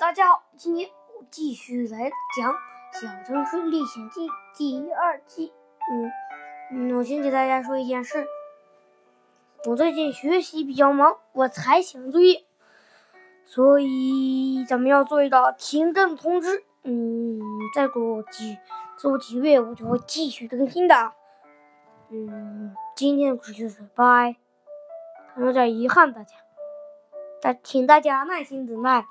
大家好，今天我继续来讲《小城市历险记》第二季。嗯嗯，我先给大家说一件事，我最近学习比较忙，我才写作业，所以咱们要做一个停更通知。嗯，再过几再过几个月，我就会继续更新的。嗯，今天的故事就是拜，有点遗憾，大家，但请大家耐心等待。